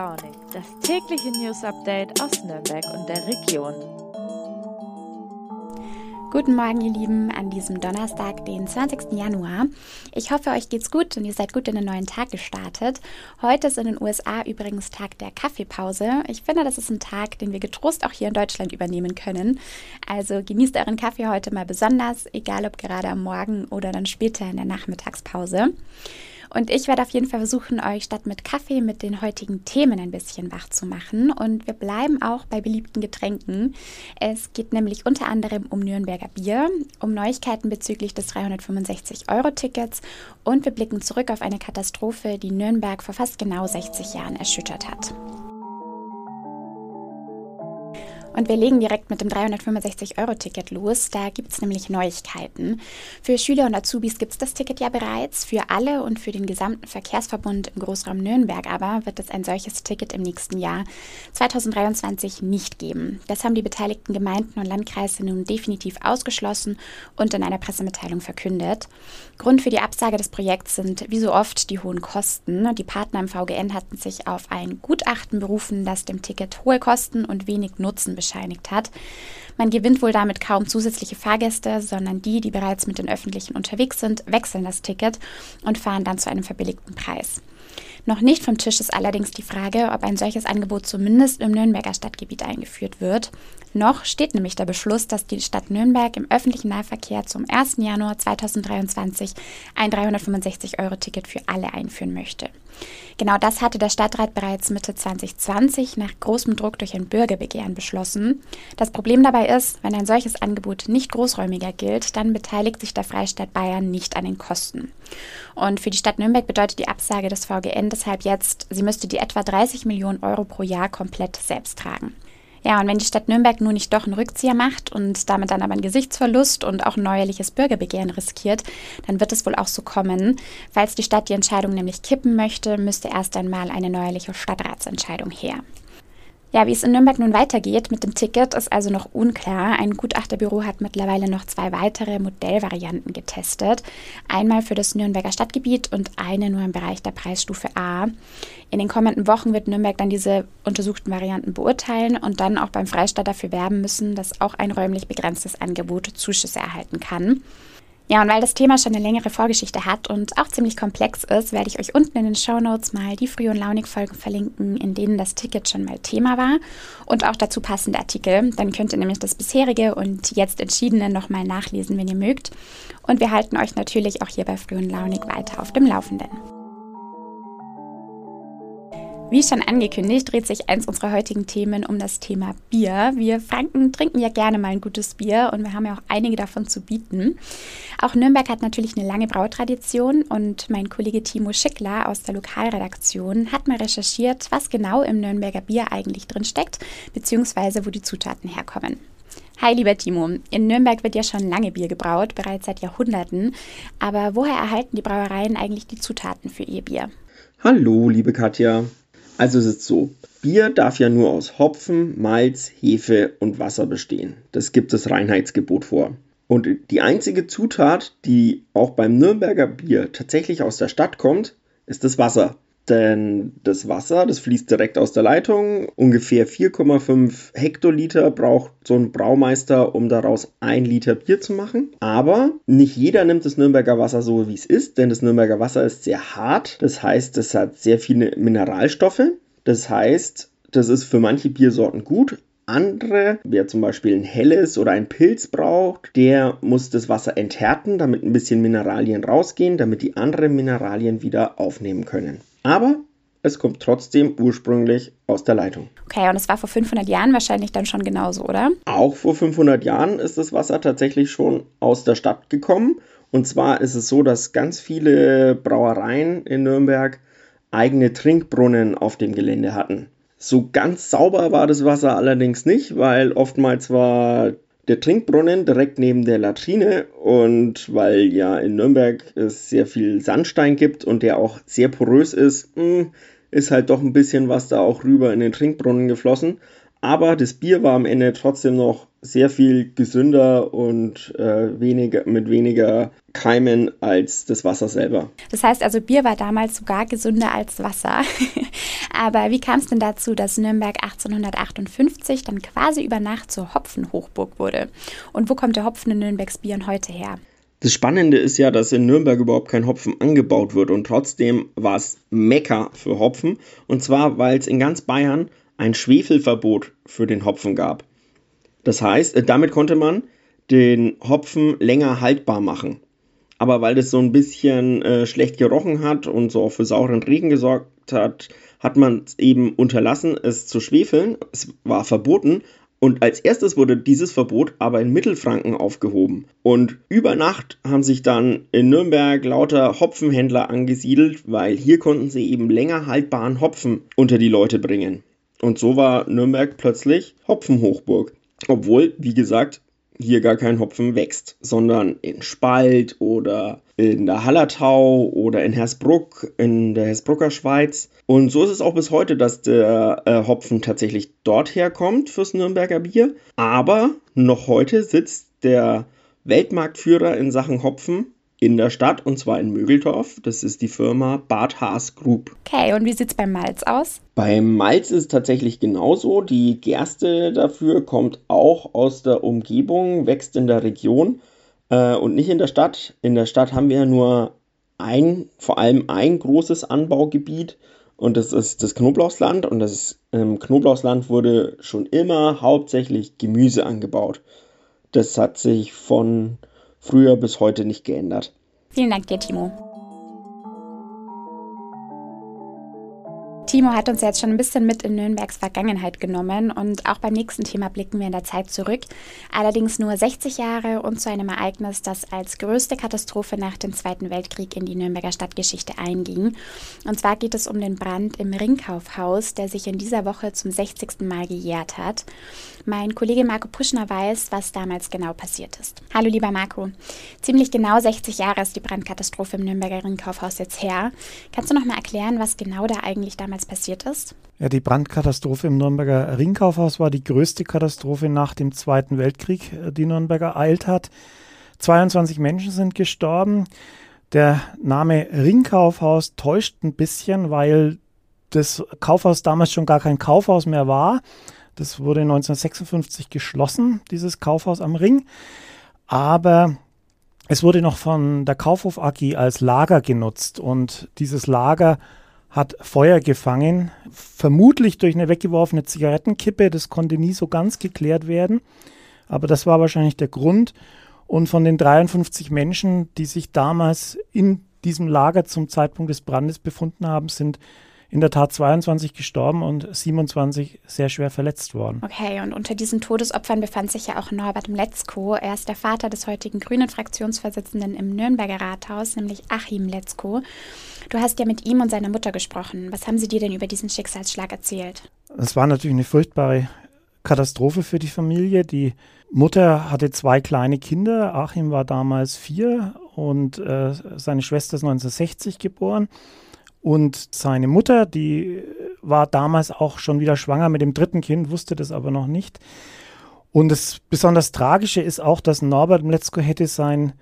Launig, das tägliche News Update aus Nürnberg und der Region. Guten Morgen, ihr Lieben, an diesem Donnerstag, den 20. Januar. Ich hoffe, euch geht's gut und ihr seid gut in den neuen Tag gestartet. Heute ist in den USA übrigens Tag der Kaffeepause. Ich finde, das ist ein Tag, den wir getrost auch hier in Deutschland übernehmen können. Also genießt euren Kaffee heute mal besonders, egal ob gerade am Morgen oder dann später in der Nachmittagspause. Und ich werde auf jeden Fall versuchen, euch statt mit Kaffee mit den heutigen Themen ein bisschen wach zu machen. Und wir bleiben auch bei beliebten Getränken. Es geht nämlich unter anderem um Nürnberger Bier, um Neuigkeiten bezüglich des 365-Euro-Tickets und wir blicken zurück auf eine Katastrophe, die Nürnberg vor fast genau 60 Jahren erschüttert hat. Und wir legen direkt mit dem 365-Euro-Ticket los. Da gibt es nämlich Neuigkeiten. Für Schüler und Azubis gibt es das Ticket ja bereits. Für alle und für den gesamten Verkehrsverbund im Großraum Nürnberg aber wird es ein solches Ticket im nächsten Jahr 2023 nicht geben. Das haben die beteiligten Gemeinden und Landkreise nun definitiv ausgeschlossen und in einer Pressemitteilung verkündet. Grund für die Absage des Projekts sind wie so oft die hohen Kosten. Die Partner im VGN hatten sich auf ein Gutachten berufen, das dem Ticket hohe Kosten und wenig Nutzen bescheinigt hat. Man gewinnt wohl damit kaum zusätzliche Fahrgäste, sondern die, die bereits mit den Öffentlichen unterwegs sind, wechseln das Ticket und fahren dann zu einem verbilligten Preis. Noch nicht vom Tisch ist allerdings die Frage, ob ein solches Angebot zumindest im Nürnberger Stadtgebiet eingeführt wird. Noch steht nämlich der Beschluss, dass die Stadt Nürnberg im öffentlichen Nahverkehr zum 1. Januar 2023 ein 365-Euro-Ticket für alle einführen möchte. Genau das hatte der Stadtrat bereits Mitte 2020 nach großem Druck durch ein Bürgerbegehren beschlossen. Das Problem dabei ist, wenn ein solches Angebot nicht großräumiger gilt, dann beteiligt sich der Freistaat Bayern nicht an den Kosten. Und für die Stadt Nürnberg bedeutet die Absage des VGN deshalb jetzt, sie müsste die etwa 30 Millionen Euro pro Jahr komplett selbst tragen. Ja, und wenn die Stadt Nürnberg nun nicht doch einen Rückzieher macht und damit dann aber einen Gesichtsverlust und auch ein neuerliches Bürgerbegehren riskiert, dann wird es wohl auch so kommen. Falls die Stadt die Entscheidung nämlich kippen möchte, müsste erst einmal eine neuerliche Stadtratsentscheidung her. Ja, wie es in Nürnberg nun weitergeht mit dem Ticket, ist also noch unklar. Ein Gutachterbüro hat mittlerweile noch zwei weitere Modellvarianten getestet. Einmal für das Nürnberger Stadtgebiet und eine nur im Bereich der Preisstufe A. In den kommenden Wochen wird Nürnberg dann diese untersuchten Varianten beurteilen und dann auch beim Freistaat dafür werben müssen, dass auch ein räumlich begrenztes Angebot Zuschüsse erhalten kann. Ja, und weil das Thema schon eine längere Vorgeschichte hat und auch ziemlich komplex ist, werde ich euch unten in den Show Notes mal die Früh- und Launig-Folgen verlinken, in denen das Ticket schon mal Thema war und auch dazu passende Artikel. Dann könnt ihr nämlich das bisherige und jetzt entschiedene nochmal nachlesen, wenn ihr mögt. Und wir halten euch natürlich auch hier bei Früh und Launig weiter auf dem Laufenden. Wie schon angekündigt, dreht sich eins unserer heutigen Themen um das Thema Bier. Wir Franken trinken ja gerne mal ein gutes Bier und wir haben ja auch einige davon zu bieten. Auch Nürnberg hat natürlich eine lange Brautradition und mein Kollege Timo Schickler aus der Lokalredaktion hat mal recherchiert, was genau im Nürnberger Bier eigentlich drin steckt, beziehungsweise wo die Zutaten herkommen. Hi, lieber Timo. In Nürnberg wird ja schon lange Bier gebraut, bereits seit Jahrhunderten. Aber woher erhalten die Brauereien eigentlich die Zutaten für ihr Bier? Hallo, liebe Katja. Also es ist so, Bier darf ja nur aus Hopfen, Malz, Hefe und Wasser bestehen. Das gibt das Reinheitsgebot vor. Und die einzige Zutat, die auch beim Nürnberger Bier tatsächlich aus der Stadt kommt, ist das Wasser. Denn das Wasser, das fließt direkt aus der Leitung. Ungefähr 4,5 Hektoliter braucht so ein Braumeister, um daraus ein Liter Bier zu machen. Aber nicht jeder nimmt das Nürnberger Wasser so, wie es ist, denn das Nürnberger Wasser ist sehr hart. Das heißt, es hat sehr viele Mineralstoffe. Das heißt, das ist für manche Biersorten gut, andere, wer zum Beispiel ein helles oder ein Pilz braucht, der muss das Wasser enthärten, damit ein bisschen Mineralien rausgehen, damit die anderen Mineralien wieder aufnehmen können. Aber es kommt trotzdem ursprünglich aus der Leitung. Okay, und es war vor 500 Jahren wahrscheinlich dann schon genauso, oder? Auch vor 500 Jahren ist das Wasser tatsächlich schon aus der Stadt gekommen. Und zwar ist es so, dass ganz viele Brauereien in Nürnberg eigene Trinkbrunnen auf dem Gelände hatten. So ganz sauber war das Wasser allerdings nicht, weil oftmals war der Trinkbrunnen direkt neben der Latrine und weil ja in Nürnberg es sehr viel Sandstein gibt und der auch sehr porös ist, hm, ist halt doch ein bisschen was da auch rüber in den Trinkbrunnen geflossen. Aber das Bier war am Ende trotzdem noch sehr viel gesünder und äh, weniger, mit weniger Keimen als das Wasser selber. Das heißt also, Bier war damals sogar gesünder als Wasser. Aber wie kam es denn dazu, dass Nürnberg 1858 dann quasi über Nacht zur Hopfenhochburg wurde? Und wo kommt der Hopfen in Nürnbergs Bieren heute her? Das Spannende ist ja, dass in Nürnberg überhaupt kein Hopfen angebaut wird und trotzdem war es Mekka für Hopfen. Und zwar, weil es in ganz Bayern ein Schwefelverbot für den Hopfen gab. Das heißt, äh, damit konnte man den Hopfen länger haltbar machen. Aber weil das so ein bisschen äh, schlecht gerochen hat und so auch für sauren Regen gesorgt hat, hat man es eben unterlassen, es zu schwefeln. Es war verboten. Und als erstes wurde dieses Verbot aber in Mittelfranken aufgehoben. Und über Nacht haben sich dann in Nürnberg lauter Hopfenhändler angesiedelt, weil hier konnten sie eben länger haltbaren Hopfen unter die Leute bringen. Und so war Nürnberg plötzlich Hopfenhochburg. Obwohl, wie gesagt, hier gar kein Hopfen wächst, sondern in Spalt oder in der Hallertau oder in Hersbruck, in der Hersbrucker Schweiz. Und so ist es auch bis heute, dass der äh, Hopfen tatsächlich dort herkommt fürs Nürnberger Bier. Aber noch heute sitzt der Weltmarktführer in Sachen Hopfen in der Stadt und zwar in Mögeldorf. Das ist die Firma Bad Haas Group. Okay, und wie sieht es beim Malz aus? Beim Malz ist es tatsächlich genauso. Die Gerste dafür kommt auch aus der Umgebung, wächst in der Region äh, und nicht in der Stadt. In der Stadt haben wir nur ein, vor allem ein großes Anbaugebiet und das ist das Knoblauchsland und das ähm, Knoblauchsland wurde schon immer hauptsächlich Gemüse angebaut. Das hat sich von früher bis heute nicht geändert. Vielen Dank dir, Timo. Timo hat uns jetzt schon ein bisschen mit in Nürnbergs Vergangenheit genommen und auch beim nächsten Thema blicken wir in der Zeit zurück. Allerdings nur 60 Jahre und zu einem Ereignis, das als größte Katastrophe nach dem Zweiten Weltkrieg in die Nürnberger Stadtgeschichte einging. Und zwar geht es um den Brand im Ringkaufhaus, der sich in dieser Woche zum 60. Mal gejährt hat. Mein Kollege Marco Puschner weiß, was damals genau passiert ist. Hallo lieber Marco. Ziemlich genau 60 Jahre ist die Brandkatastrophe im Nürnberger Ringkaufhaus jetzt her. Kannst du noch mal erklären, was genau da eigentlich damals damals passiert ist? Ja, die Brandkatastrophe im Nürnberger Ringkaufhaus war die größte Katastrophe nach dem Zweiten Weltkrieg, äh, die Nürnberg ereilt hat. 22 Menschen sind gestorben. Der Name Ringkaufhaus täuscht ein bisschen, weil das Kaufhaus damals schon gar kein Kaufhaus mehr war. Das wurde 1956 geschlossen, dieses Kaufhaus am Ring. Aber es wurde noch von der Kaufhof AG als Lager genutzt und dieses Lager hat Feuer gefangen, vermutlich durch eine weggeworfene Zigarettenkippe. Das konnte nie so ganz geklärt werden, aber das war wahrscheinlich der Grund. Und von den 53 Menschen, die sich damals in diesem Lager zum Zeitpunkt des Brandes befunden haben, sind in der Tat 22 gestorben und 27 sehr schwer verletzt worden. Okay, und unter diesen Todesopfern befand sich ja auch Norbert Mletzko. Er ist der Vater des heutigen grünen Fraktionsvorsitzenden im Nürnberger Rathaus, nämlich Achim Letzko. Du hast ja mit ihm und seiner Mutter gesprochen. Was haben sie dir denn über diesen Schicksalsschlag erzählt? Es war natürlich eine furchtbare Katastrophe für die Familie. Die Mutter hatte zwei kleine Kinder. Achim war damals vier und äh, seine Schwester ist 1960 geboren. Und seine Mutter, die war damals auch schon wieder schwanger mit dem dritten Kind, wusste das aber noch nicht. Und das besonders Tragische ist auch, dass Norbert Mletzko hätte sein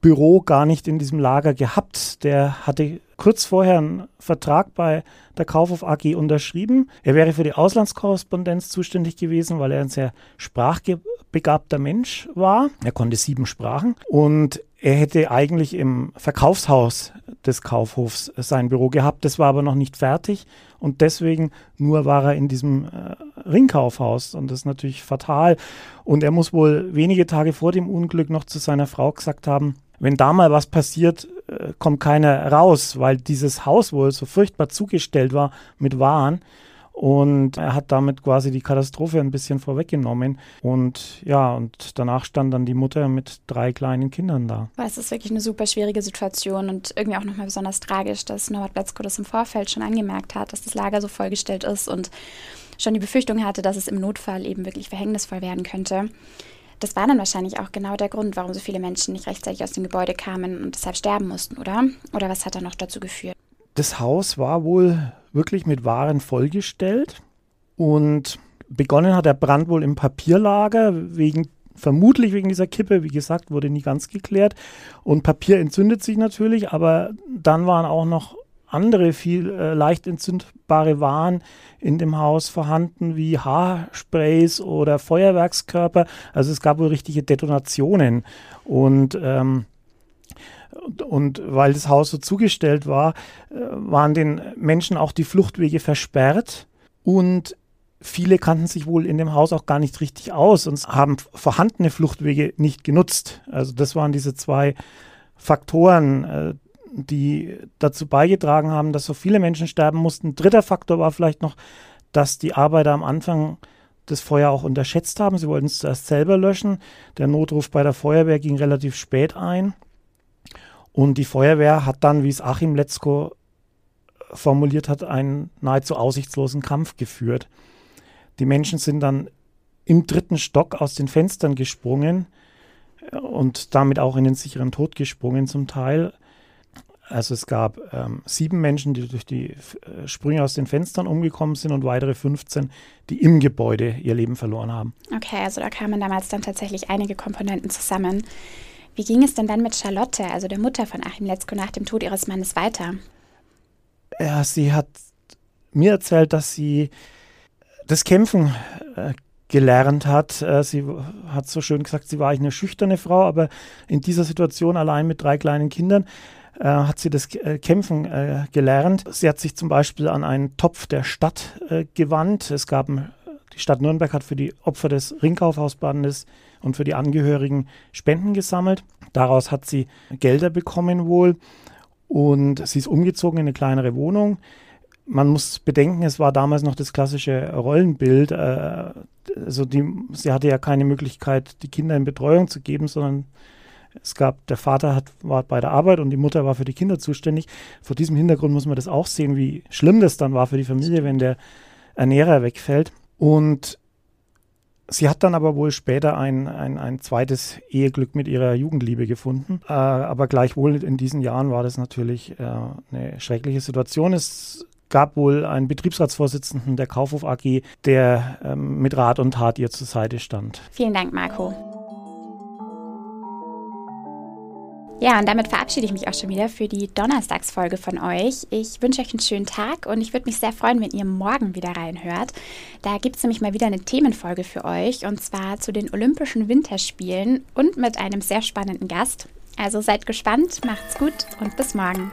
Büro gar nicht in diesem Lager gehabt. Der hatte kurz vorher einen Vertrag bei der Kaufhof AG unterschrieben. Er wäre für die Auslandskorrespondenz zuständig gewesen, weil er ein sehr sprachbegabter Mensch war. Er konnte sieben Sprachen und er hätte eigentlich im Verkaufshaus des Kaufhofs sein Büro gehabt. Das war aber noch nicht fertig und deswegen nur war er in diesem äh, Ringkaufhaus und das ist natürlich fatal. Und er muss wohl wenige Tage vor dem Unglück noch zu seiner Frau gesagt haben, wenn da mal was passiert, äh, kommt keiner raus, weil dieses Haus wohl so furchtbar zugestellt war mit Waren. Und er hat damit quasi die Katastrophe ein bisschen vorweggenommen. Und ja, und danach stand dann die Mutter mit drei kleinen Kindern da. Es ist wirklich eine super schwierige Situation und irgendwie auch nochmal besonders tragisch, dass Norbert Betzko das im Vorfeld schon angemerkt hat, dass das Lager so vollgestellt ist und schon die Befürchtung hatte, dass es im Notfall eben wirklich verhängnisvoll werden könnte. Das war dann wahrscheinlich auch genau der Grund, warum so viele Menschen nicht rechtzeitig aus dem Gebäude kamen und deshalb sterben mussten, oder? Oder was hat da noch dazu geführt? Das Haus war wohl wirklich mit Waren vollgestellt und begonnen hat der Brand wohl im Papierlager, wegen, vermutlich wegen dieser Kippe, wie gesagt, wurde nie ganz geklärt. Und Papier entzündet sich natürlich, aber dann waren auch noch andere viel äh, leicht entzündbare Waren in dem Haus vorhanden, wie Haarsprays oder Feuerwerkskörper. Also es gab wohl richtige Detonationen. Und ähm, und weil das Haus so zugestellt war, äh, waren den Menschen auch die Fluchtwege versperrt und viele kannten sich wohl in dem Haus auch gar nicht richtig aus und haben vorhandene Fluchtwege nicht genutzt. Also das waren diese zwei Faktoren, äh, die dazu beigetragen haben, dass so viele Menschen sterben mussten. Dritter Faktor war vielleicht noch, dass die Arbeiter am Anfang das Feuer auch unterschätzt haben. Sie wollten es zuerst selber löschen. Der Notruf bei der Feuerwehr ging relativ spät ein. Und die Feuerwehr hat dann, wie es Achim Letzko formuliert hat, einen nahezu aussichtslosen Kampf geführt. Die Menschen sind dann im dritten Stock aus den Fenstern gesprungen äh, und damit auch in den sicheren Tod gesprungen zum Teil. Also es gab ähm, sieben Menschen, die durch die äh, Sprünge aus den Fenstern umgekommen sind und weitere 15, die im Gebäude ihr Leben verloren haben. Okay, also da kamen damals dann tatsächlich einige Komponenten zusammen. Wie ging es denn dann mit Charlotte, also der Mutter von Achim Letzko, nach dem Tod ihres Mannes weiter? Ja, sie hat mir erzählt, dass sie das Kämpfen äh, gelernt hat. Äh, sie hat so schön gesagt, sie war eigentlich eine schüchterne Frau, aber in dieser Situation allein mit drei kleinen Kindern äh, hat sie das äh, Kämpfen äh, gelernt. Sie hat sich zum Beispiel an einen Topf der Stadt äh, gewandt. Es gab, die Stadt Nürnberg hat für die Opfer des Ringkaufhausbrandes und für die Angehörigen Spenden gesammelt. Daraus hat sie Gelder bekommen wohl und sie ist umgezogen in eine kleinere Wohnung. Man muss bedenken, es war damals noch das klassische Rollenbild. Äh, also die, sie hatte ja keine Möglichkeit, die Kinder in Betreuung zu geben, sondern es gab, der Vater hat, war bei der Arbeit und die Mutter war für die Kinder zuständig. Vor diesem Hintergrund muss man das auch sehen, wie schlimm das dann war für die Familie, wenn der Ernährer wegfällt. Und sie hat dann aber wohl später ein, ein, ein zweites Eheglück mit ihrer Jugendliebe gefunden. Äh, aber gleichwohl in diesen Jahren war das natürlich äh, eine schreckliche Situation. Es gab wohl einen Betriebsratsvorsitzenden der Kaufhof AG, der ähm, mit Rat und Tat ihr zur Seite stand. Vielen Dank, Marco. Ja, und damit verabschiede ich mich auch schon wieder für die Donnerstagsfolge von euch. Ich wünsche euch einen schönen Tag und ich würde mich sehr freuen, wenn ihr morgen wieder reinhört. Da gibt es nämlich mal wieder eine Themenfolge für euch und zwar zu den Olympischen Winterspielen und mit einem sehr spannenden Gast. Also seid gespannt, macht's gut und bis morgen.